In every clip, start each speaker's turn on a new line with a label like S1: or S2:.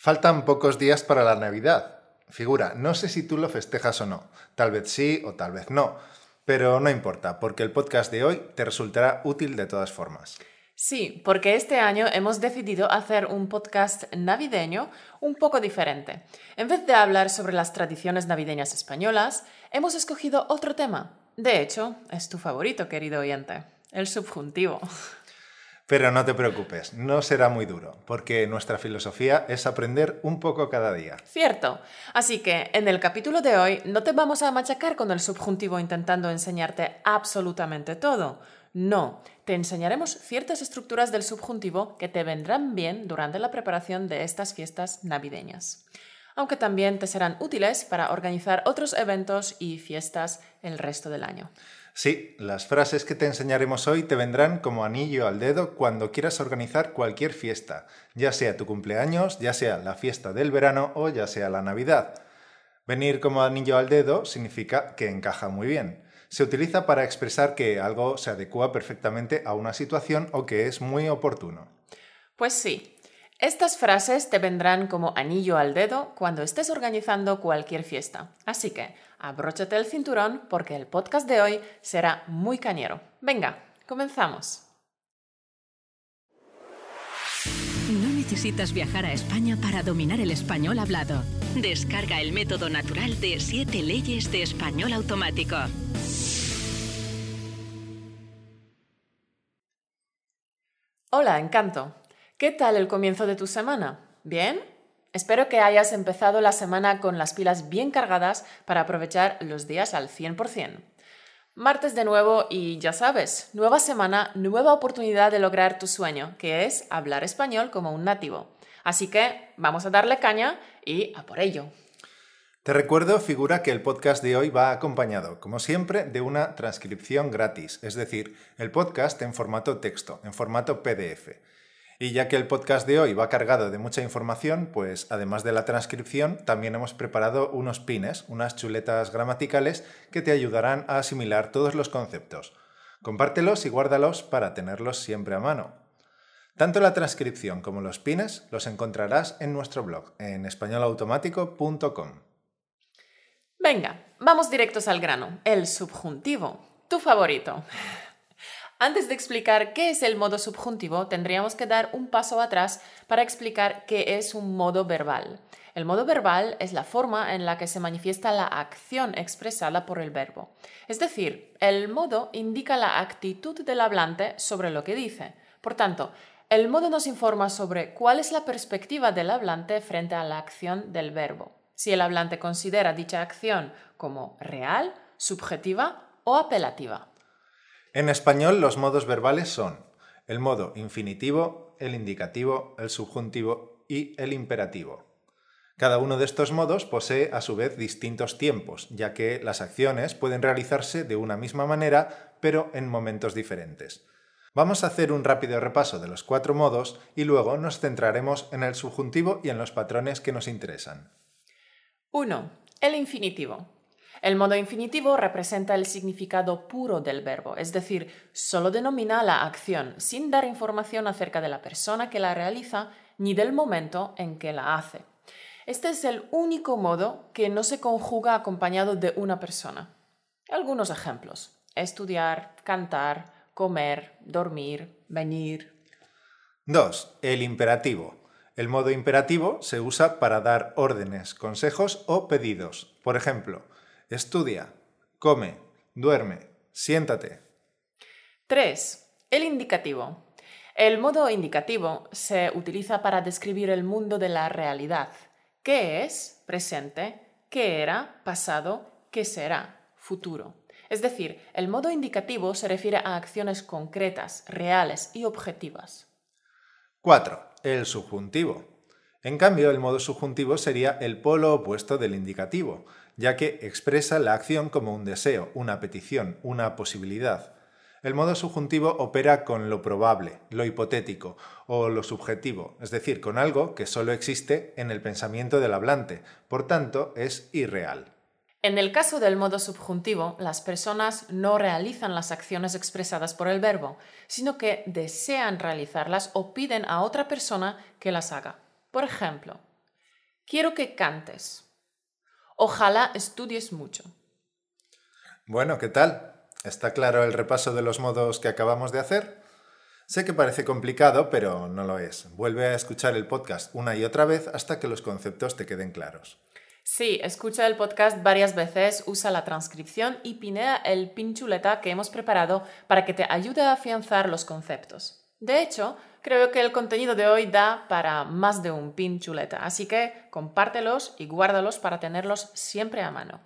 S1: Faltan pocos días para la Navidad. Figura, no sé si tú lo festejas o no. Tal vez sí o tal vez no. Pero no importa, porque el podcast de hoy te resultará útil de todas formas.
S2: Sí, porque este año hemos decidido hacer un podcast navideño un poco diferente. En vez de hablar sobre las tradiciones navideñas españolas, hemos escogido otro tema. De hecho, es tu favorito, querido oyente, el subjuntivo.
S1: Pero no te preocupes, no será muy duro, porque nuestra filosofía es aprender un poco cada día.
S2: Cierto. Así que en el capítulo de hoy no te vamos a machacar con el subjuntivo intentando enseñarte absolutamente todo. No, te enseñaremos ciertas estructuras del subjuntivo que te vendrán bien durante la preparación de estas fiestas navideñas aunque también te serán útiles para organizar otros eventos y fiestas el resto del año.
S1: Sí, las frases que te enseñaremos hoy te vendrán como anillo al dedo cuando quieras organizar cualquier fiesta, ya sea tu cumpleaños, ya sea la fiesta del verano o ya sea la Navidad. Venir como anillo al dedo significa que encaja muy bien. Se utiliza para expresar que algo se adecua perfectamente a una situación o que es muy oportuno.
S2: Pues sí, estas frases te vendrán como anillo al dedo cuando estés organizando cualquier fiesta. Así que abróchate el cinturón porque el podcast de hoy será muy cañero. Venga, comenzamos.
S3: No necesitas viajar a España para dominar el español hablado. Descarga el método natural de 7 leyes de español automático.
S2: Hola, encanto. ¿Qué tal el comienzo de tu semana? ¿Bien? Espero que hayas empezado la semana con las pilas bien cargadas para aprovechar los días al 100%. Martes de nuevo y ya sabes, nueva semana, nueva oportunidad de lograr tu sueño, que es hablar español como un nativo. Así que vamos a darle caña y a por ello.
S1: Te recuerdo, figura, que el podcast de hoy va acompañado, como siempre, de una transcripción gratis, es decir, el podcast en formato texto, en formato PDF. Y ya que el podcast de hoy va cargado de mucha información, pues además de la transcripción, también hemos preparado unos pines, unas chuletas gramaticales que te ayudarán a asimilar todos los conceptos. Compártelos y guárdalos para tenerlos siempre a mano. Tanto la transcripción como los pines los encontrarás en nuestro blog, en españolautomático.com.
S2: Venga, vamos directos al grano. El subjuntivo, tu favorito. Antes de explicar qué es el modo subjuntivo, tendríamos que dar un paso atrás para explicar qué es un modo verbal. El modo verbal es la forma en la que se manifiesta la acción expresada por el verbo. Es decir, el modo indica la actitud del hablante sobre lo que dice. Por tanto, el modo nos informa sobre cuál es la perspectiva del hablante frente a la acción del verbo. Si el hablante considera dicha acción como real, subjetiva o apelativa.
S1: En español los modos verbales son el modo infinitivo, el indicativo, el subjuntivo y el imperativo. Cada uno de estos modos posee a su vez distintos tiempos, ya que las acciones pueden realizarse de una misma manera, pero en momentos diferentes. Vamos a hacer un rápido repaso de los cuatro modos y luego nos centraremos en el subjuntivo y en los patrones que nos interesan.
S2: 1. El infinitivo. El modo infinitivo representa el significado puro del verbo, es decir, solo denomina la acción sin dar información acerca de la persona que la realiza ni del momento en que la hace. Este es el único modo que no se conjuga acompañado de una persona. Algunos ejemplos. Estudiar, cantar, comer, dormir, venir.
S1: 2. El imperativo. El modo imperativo se usa para dar órdenes, consejos o pedidos. Por ejemplo, Estudia, come, duerme, siéntate.
S2: 3. El indicativo. El modo indicativo se utiliza para describir el mundo de la realidad. ¿Qué es? Presente. ¿Qué era? Pasado. ¿Qué será? Futuro. Es decir, el modo indicativo se refiere a acciones concretas, reales y objetivas.
S1: 4. El subjuntivo. En cambio, el modo subjuntivo sería el polo opuesto del indicativo ya que expresa la acción como un deseo, una petición, una posibilidad. El modo subjuntivo opera con lo probable, lo hipotético o lo subjetivo, es decir, con algo que solo existe en el pensamiento del hablante, por tanto es irreal.
S2: En el caso del modo subjuntivo, las personas no realizan las acciones expresadas por el verbo, sino que desean realizarlas o piden a otra persona que las haga. Por ejemplo, Quiero que cantes. Ojalá estudies mucho.
S1: Bueno, ¿qué tal? ¿Está claro el repaso de los modos que acabamos de hacer? Sé que parece complicado, pero no lo es. Vuelve a escuchar el podcast una y otra vez hasta que los conceptos te queden claros.
S2: Sí, escucha el podcast varias veces, usa la transcripción y pinea el pinchuleta que hemos preparado para que te ayude a afianzar los conceptos. De hecho, creo que el contenido de hoy da para más de un pinchuleta, así que compártelos y guárdalos para tenerlos siempre a mano.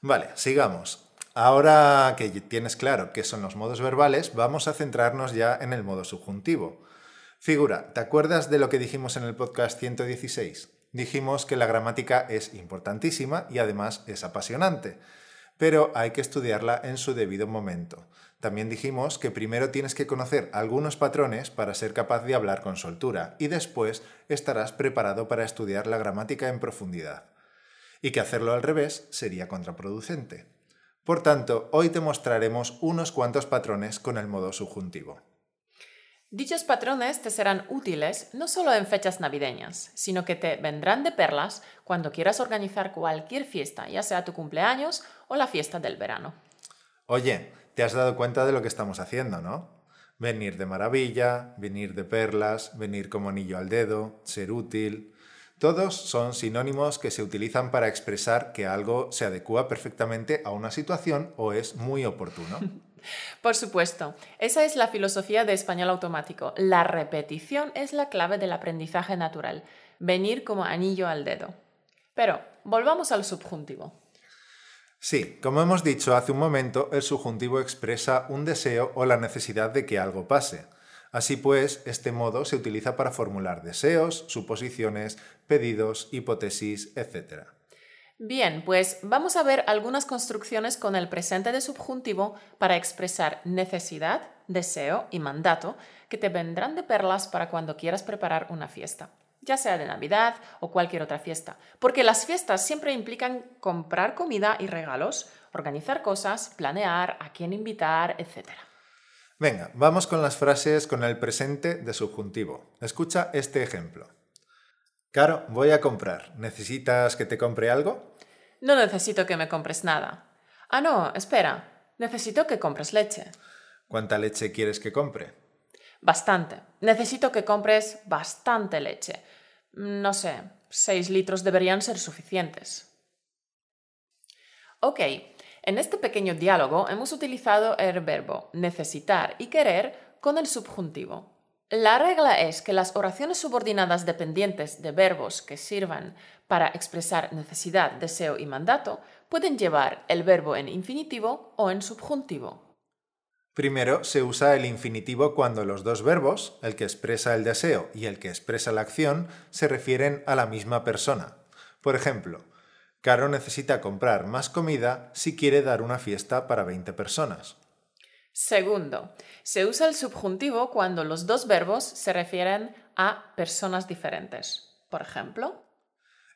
S1: Vale, sigamos. Ahora que tienes claro qué son los modos verbales, vamos a centrarnos ya en el modo subjuntivo. Figura, ¿te acuerdas de lo que dijimos en el podcast 116? dijimos que la gramática es importantísima y además es apasionante, pero hay que estudiarla en su debido momento. También dijimos que primero tienes que conocer algunos patrones para ser capaz de hablar con soltura y después estarás preparado para estudiar la gramática en profundidad. Y que hacerlo al revés sería contraproducente. Por tanto, hoy te mostraremos unos cuantos patrones con el modo subjuntivo.
S2: Dichos patrones te serán útiles no solo en fechas navideñas, sino que te vendrán de perlas cuando quieras organizar cualquier fiesta, ya sea tu cumpleaños o la fiesta del verano.
S1: Oye, te has dado cuenta de lo que estamos haciendo, ¿no? Venir de maravilla, venir de perlas, venir como anillo al dedo, ser útil. Todos son sinónimos que se utilizan para expresar que algo se adecua perfectamente a una situación o es muy oportuno.
S2: Por supuesto, esa es la filosofía de español automático. La repetición es la clave del aprendizaje natural, venir como anillo al dedo. Pero volvamos al subjuntivo.
S1: Sí, como hemos dicho hace un momento, el subjuntivo expresa un deseo o la necesidad de que algo pase. Así pues, este modo se utiliza para formular deseos, suposiciones, pedidos, hipótesis, etc.
S2: Bien, pues vamos a ver algunas construcciones con el presente de subjuntivo para expresar necesidad, deseo y mandato que te vendrán de perlas para cuando quieras preparar una fiesta, ya sea de Navidad o cualquier otra fiesta, porque las fiestas siempre implican comprar comida y regalos, organizar cosas, planear a quién invitar, etc.
S1: Venga, vamos con las frases con el presente de subjuntivo. Escucha este ejemplo. Caro, voy a comprar. ¿Necesitas que te compre algo?
S2: No necesito que me compres nada. Ah, no, espera. Necesito que compres leche.
S1: ¿Cuánta leche quieres que compre?
S2: Bastante. Necesito que compres bastante leche. No sé, seis litros deberían ser suficientes. Ok, en este pequeño diálogo hemos utilizado el verbo necesitar y querer con el subjuntivo. La regla es que las oraciones subordinadas dependientes de verbos que sirvan para expresar necesidad, deseo y mandato pueden llevar el verbo en infinitivo o en subjuntivo.
S1: Primero se usa el infinitivo cuando los dos verbos, el que expresa el deseo y el que expresa la acción, se refieren a la misma persona. Por ejemplo, Caro necesita comprar más comida si quiere dar una fiesta para 20 personas.
S2: Segundo, se usa el subjuntivo cuando los dos verbos se refieren a personas diferentes. Por ejemplo,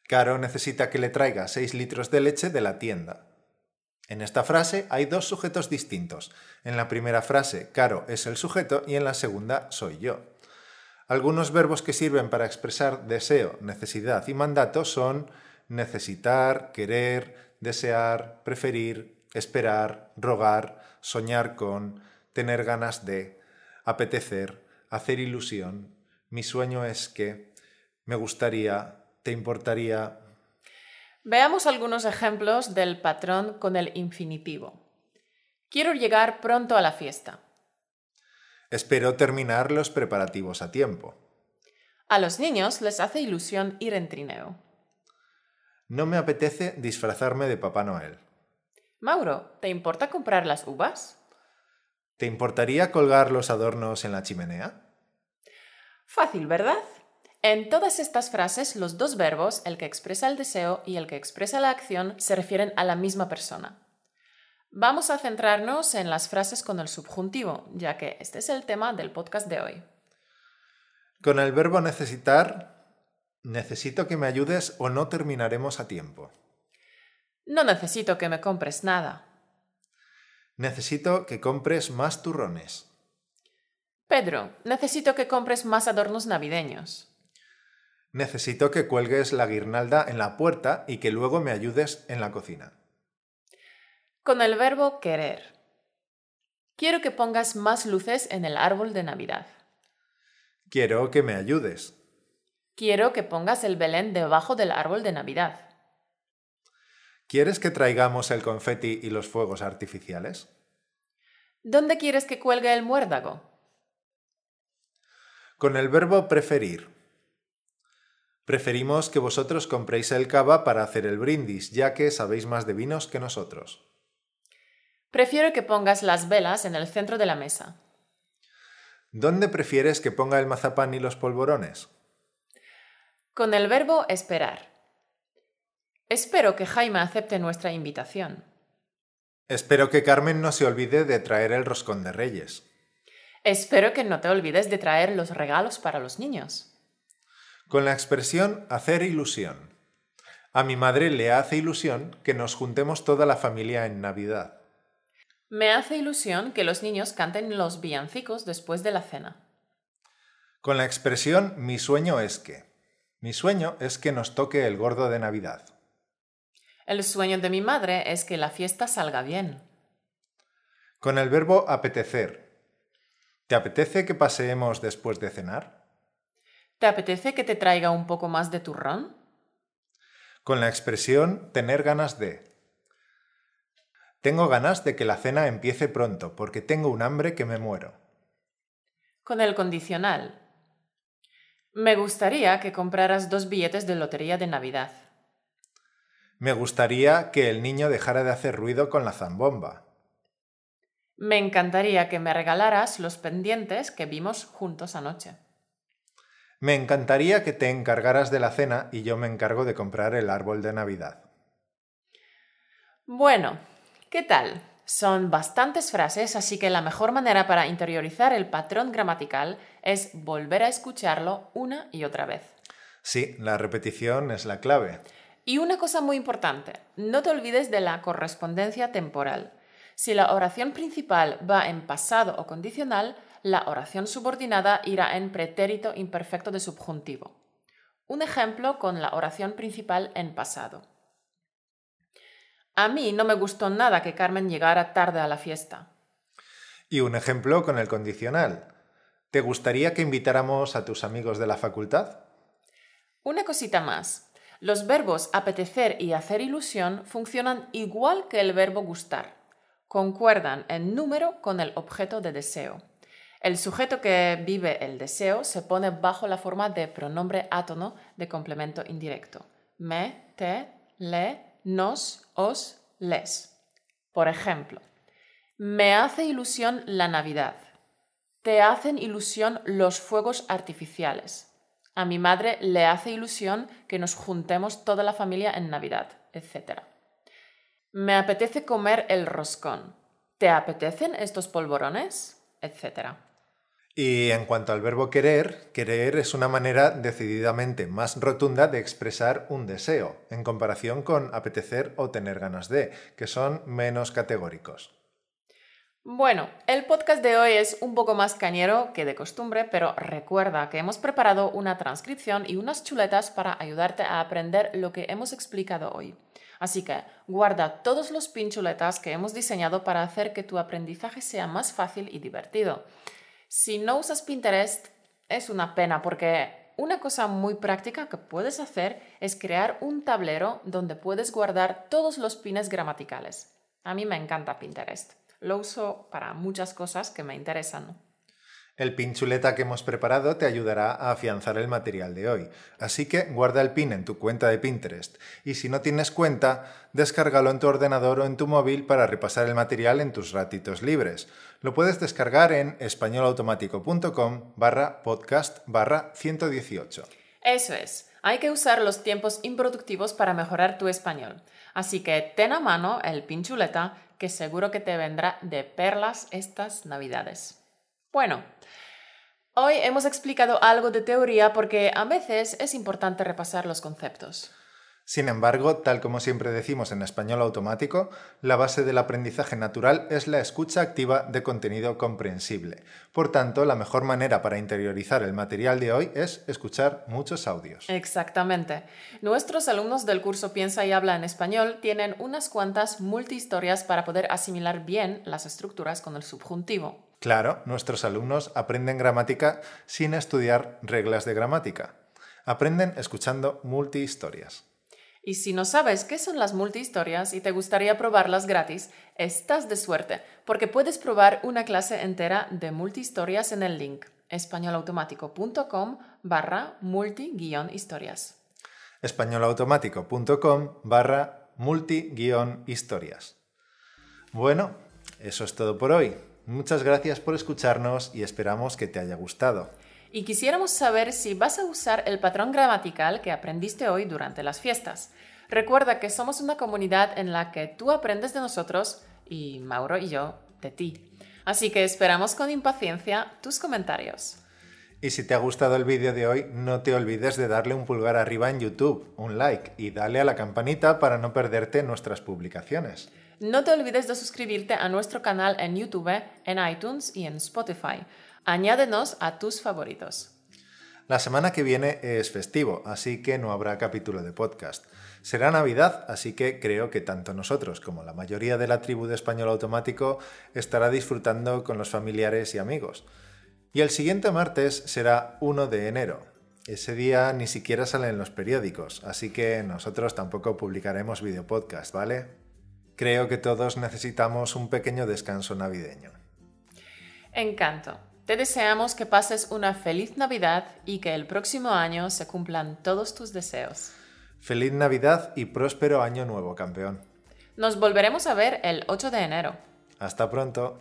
S1: Caro necesita que le traiga 6 litros de leche de la tienda. En esta frase hay dos sujetos distintos. En la primera frase, Caro es el sujeto y en la segunda, soy yo. Algunos verbos que sirven para expresar deseo, necesidad y mandato son necesitar, querer, desear, preferir, esperar, rogar, soñar con, tener ganas de, apetecer, hacer ilusión, mi sueño es que, me gustaría, te importaría.
S2: Veamos algunos ejemplos del patrón con el infinitivo. Quiero llegar pronto a la fiesta.
S1: Espero terminar los preparativos a tiempo.
S2: A los niños les hace ilusión ir en trineo.
S1: No me apetece disfrazarme de Papá Noel.
S2: Mauro, ¿te importa comprar las uvas?
S1: ¿Te importaría colgar los adornos en la chimenea?
S2: Fácil, ¿verdad? En todas estas frases, los dos verbos, el que expresa el deseo y el que expresa la acción, se refieren a la misma persona. Vamos a centrarnos en las frases con el subjuntivo, ya que este es el tema del podcast de hoy.
S1: Con el verbo necesitar, necesito que me ayudes o no terminaremos a tiempo.
S2: No necesito que me compres nada.
S1: Necesito que compres más turrones.
S2: Pedro, necesito que compres más adornos navideños.
S1: Necesito que cuelgues la guirnalda en la puerta y que luego me ayudes en la cocina.
S2: Con el verbo querer. Quiero que pongas más luces en el árbol de Navidad.
S1: Quiero que me ayudes.
S2: Quiero que pongas el Belén debajo del árbol de Navidad.
S1: ¿Quieres que traigamos el confeti y los fuegos artificiales?
S2: ¿Dónde quieres que cuelgue el muérdago?
S1: Con el verbo preferir. Preferimos que vosotros compréis el cava para hacer el brindis, ya que sabéis más de vinos que nosotros.
S2: Prefiero que pongas las velas en el centro de la mesa.
S1: ¿Dónde prefieres que ponga el mazapán y los polvorones?
S2: Con el verbo esperar. Espero que Jaime acepte nuestra invitación.
S1: Espero que Carmen no se olvide de traer el roscón de reyes.
S2: Espero que no te olvides de traer los regalos para los niños.
S1: Con la expresión hacer ilusión. A mi madre le hace ilusión que nos juntemos toda la familia en Navidad.
S2: Me hace ilusión que los niños canten los villancicos después de la cena.
S1: Con la expresión mi sueño es que. Mi sueño es que nos toque el gordo de Navidad.
S2: El sueño de mi madre es que la fiesta salga bien.
S1: Con el verbo apetecer. ¿Te apetece que paseemos después de cenar?
S2: ¿Te apetece que te traiga un poco más de turrón?
S1: Con la expresión tener ganas de. Tengo ganas de que la cena empiece pronto, porque tengo un hambre que me muero.
S2: Con el condicional. Me gustaría que compraras dos billetes de lotería de Navidad.
S1: Me gustaría que el niño dejara de hacer ruido con la zambomba.
S2: Me encantaría que me regalaras los pendientes que vimos juntos anoche.
S1: Me encantaría que te encargaras de la cena y yo me encargo de comprar el árbol de Navidad.
S2: Bueno, ¿Qué tal? Son bastantes frases, así que la mejor manera para interiorizar el patrón gramatical es volver a escucharlo una y otra vez.
S1: Sí, la repetición es la clave.
S2: Y una cosa muy importante, no te olvides de la correspondencia temporal. Si la oración principal va en pasado o condicional, la oración subordinada irá en pretérito imperfecto de subjuntivo. Un ejemplo con la oración principal en pasado. A mí no me gustó nada que Carmen llegara tarde a la fiesta.
S1: Y un ejemplo con el condicional. ¿Te gustaría que invitáramos a tus amigos de la facultad?
S2: Una cosita más. Los verbos apetecer y hacer ilusión funcionan igual que el verbo gustar. Concuerdan en número con el objeto de deseo. El sujeto que vive el deseo se pone bajo la forma de pronombre átono de complemento indirecto. Me, te, le, nos, os, les. Por ejemplo, me hace ilusión la Navidad. Te hacen ilusión los fuegos artificiales. A mi madre le hace ilusión que nos juntemos toda la familia en Navidad, etc. Me apetece comer el roscón. ¿Te apetecen estos polvorones? Etcétera.
S1: Y en cuanto al verbo querer, querer es una manera decididamente más rotunda de expresar un deseo, en comparación con apetecer o tener ganas de, que son menos categóricos.
S2: Bueno, el podcast de hoy es un poco más cañero que de costumbre, pero recuerda que hemos preparado una transcripción y unas chuletas para ayudarte a aprender lo que hemos explicado hoy. Así que guarda todos los pinchuletas que hemos diseñado para hacer que tu aprendizaje sea más fácil y divertido. Si no usas Pinterest, es una pena porque una cosa muy práctica que puedes hacer es crear un tablero donde puedes guardar todos los pines gramaticales. A mí me encanta Pinterest. Lo uso para muchas cosas que me interesan.
S1: El pin chuleta que hemos preparado te ayudará a afianzar el material de hoy, así que guarda el pin en tu cuenta de Pinterest y si no tienes cuenta, descárgalo en tu ordenador o en tu móvil para repasar el material en tus ratitos libres. Lo puedes descargar en españolautomático.com barra podcast barra 118.
S2: Eso es, hay que usar los tiempos improductivos para mejorar tu español. Así que ten a mano el pin chuleta que seguro que te vendrá de perlas estas navidades. Bueno, hoy hemos explicado algo de teoría porque a veces es importante repasar los conceptos.
S1: Sin embargo, tal como siempre decimos en español automático, la base del aprendizaje natural es la escucha activa de contenido comprensible. Por tanto, la mejor manera para interiorizar el material de hoy es escuchar muchos audios.
S2: Exactamente. Nuestros alumnos del curso Piensa y habla en español tienen unas cuantas multihistorias para poder asimilar bien las estructuras con el subjuntivo.
S1: Claro, nuestros alumnos aprenden gramática sin estudiar reglas de gramática. Aprenden escuchando multihistorias.
S2: Y si no sabes qué son las multihistorias y te gustaría probarlas gratis, estás de suerte, porque puedes probar una clase entera de multihistorias en el link españolautomático.com barra multi-historias.
S1: españolautomático.com barra multi-historias. Bueno, eso es todo por hoy. Muchas gracias por escucharnos y esperamos que te haya gustado.
S2: Y quisiéramos saber si vas a usar el patrón gramatical que aprendiste hoy durante las fiestas. Recuerda que somos una comunidad en la que tú aprendes de nosotros y Mauro y yo de ti. Así que esperamos con impaciencia tus comentarios.
S1: Y si te ha gustado el vídeo de hoy, no te olvides de darle un pulgar arriba en YouTube, un like y dale a la campanita para no perderte nuestras publicaciones.
S2: No te olvides de suscribirte a nuestro canal en YouTube, en iTunes y en Spotify. Añádenos a tus favoritos.
S1: La semana que viene es festivo, así que no habrá capítulo de podcast. Será Navidad, así que creo que tanto nosotros como la mayoría de la tribu de Español Automático estará disfrutando con los familiares y amigos. Y el siguiente martes será 1 de enero. Ese día ni siquiera salen los periódicos, así que nosotros tampoco publicaremos videopodcast, ¿vale? Creo que todos necesitamos un pequeño descanso navideño.
S2: Encanto. Te deseamos que pases una feliz Navidad y que el próximo año se cumplan todos tus deseos.
S1: Feliz Navidad y próspero año nuevo, campeón.
S2: Nos volveremos a ver el 8 de enero.
S1: Hasta pronto.